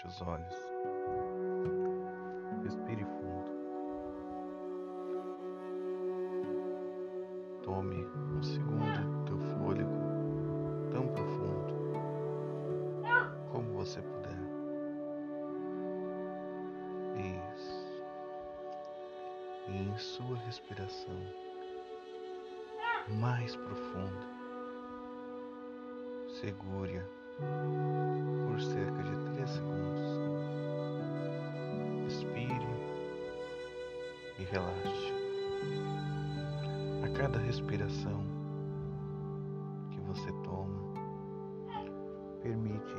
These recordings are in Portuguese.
seus olhos. Respire fundo. Tome um segundo teu fôlego tão profundo como você puder. Isso. E em sua respiração mais profunda, segure-a por cerca de 3 segundos. Expire e relaxe. A cada respiração que você toma, permite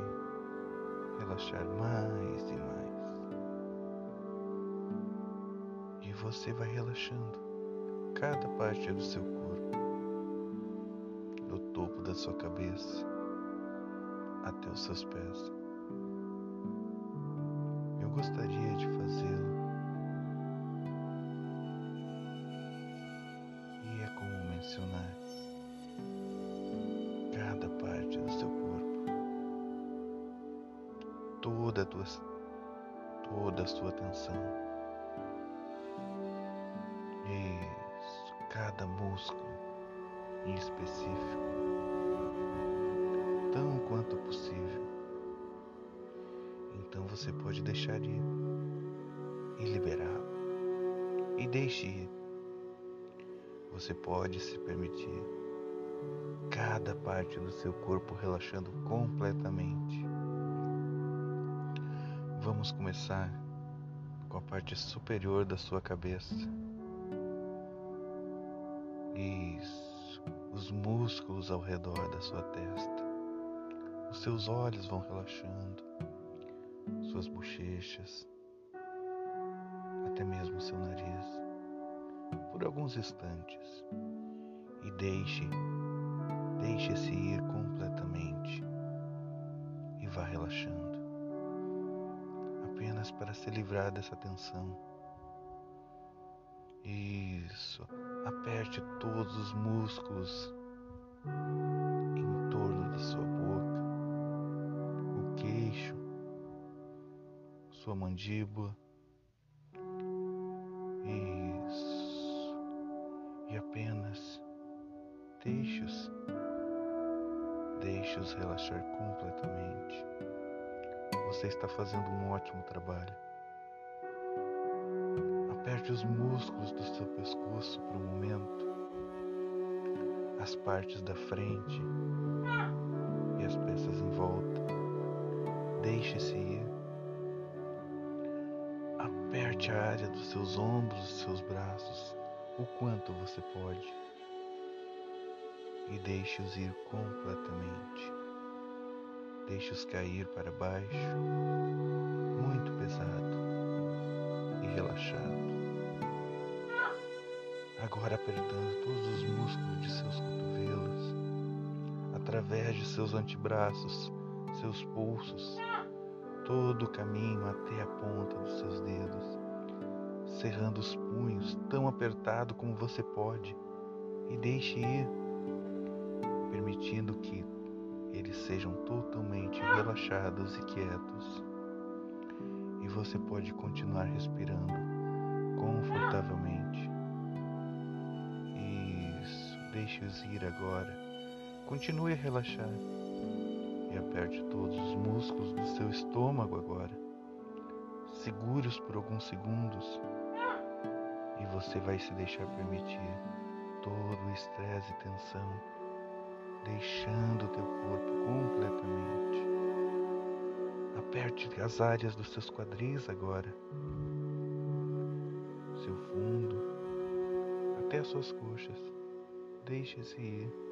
relaxar mais e mais. E você vai relaxando cada parte do seu corpo, do topo da sua cabeça até os seus pés. Eu gostaria de fazê-lo. E é como mencionar cada parte do seu corpo, toda a tua, toda a sua atenção. Isso, cada músculo em específico tão quanto possível. Então você pode deixar ir e liberá-lo. E deixe ir. Você pode se permitir cada parte do seu corpo relaxando completamente. Vamos começar com a parte superior da sua cabeça. Isso, os músculos ao redor da sua testa. Os seus olhos vão relaxando, suas bochechas, até mesmo seu nariz, por alguns instantes. E deixe, deixe-se ir completamente e vá relaxando, apenas para se livrar dessa tensão. Isso, aperte todos os músculos em torno sua mandíbula. Isso. E apenas deixe-os, deixe-os relaxar completamente. Você está fazendo um ótimo trabalho. Aperte os músculos do seu pescoço por um momento, as partes da frente e as peças em volta. Deixe-se ir. Aperte a área dos seus ombros, dos seus braços, o quanto você pode. E deixe-os ir completamente. Deixe-os cair para baixo, muito pesado e relaxado. Agora apertando todos os músculos de seus cotovelos, através de seus antebraços, seus pulsos, todo o caminho até a ponta dos seus dedos, cerrando os punhos tão apertado como você pode e deixe ir, permitindo que eles sejam totalmente relaxados e quietos. E você pode continuar respirando confortavelmente. Isso, deixe-os ir agora. Continue a relaxar e aperte todos os músculos do seu estômago agora. Segure-os por alguns segundos e você vai se deixar permitir todo o estresse e tensão, deixando o teu corpo completamente. Aperte as áreas dos seus quadris agora, seu fundo, até as suas coxas. Deixe-se ir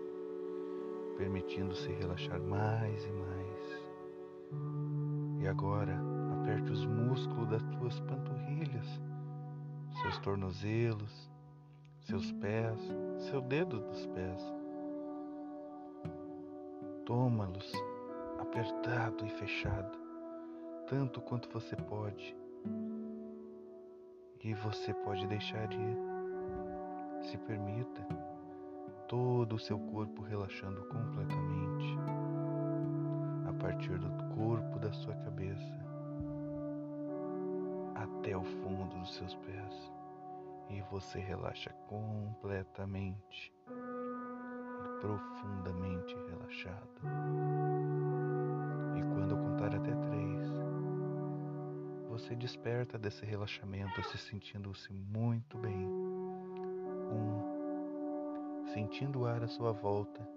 permitindo-se relaxar mais e mais. E agora, aperte os músculos das tuas panturrilhas, seus tornozelos, seus pés, seu dedo dos pés. Toma-los apertado e fechado, tanto quanto você pode. E você pode deixar ir. Se permita todo o seu corpo relaxando completamente, a partir do corpo da sua cabeça, até o fundo dos seus pés e você relaxa completamente profundamente relaxado. E quando eu contar até três, você desperta desse relaxamento se sentindo-se muito bem. Um, sentindo o ar à sua volta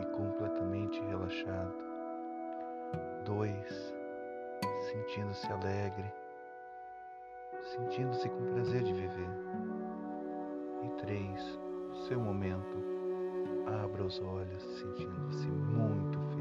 e completamente relaxado. Dois, sentindo-se alegre sentindo-se com prazer de viver. E três, no seu momento, abra os olhos, sentindo-se muito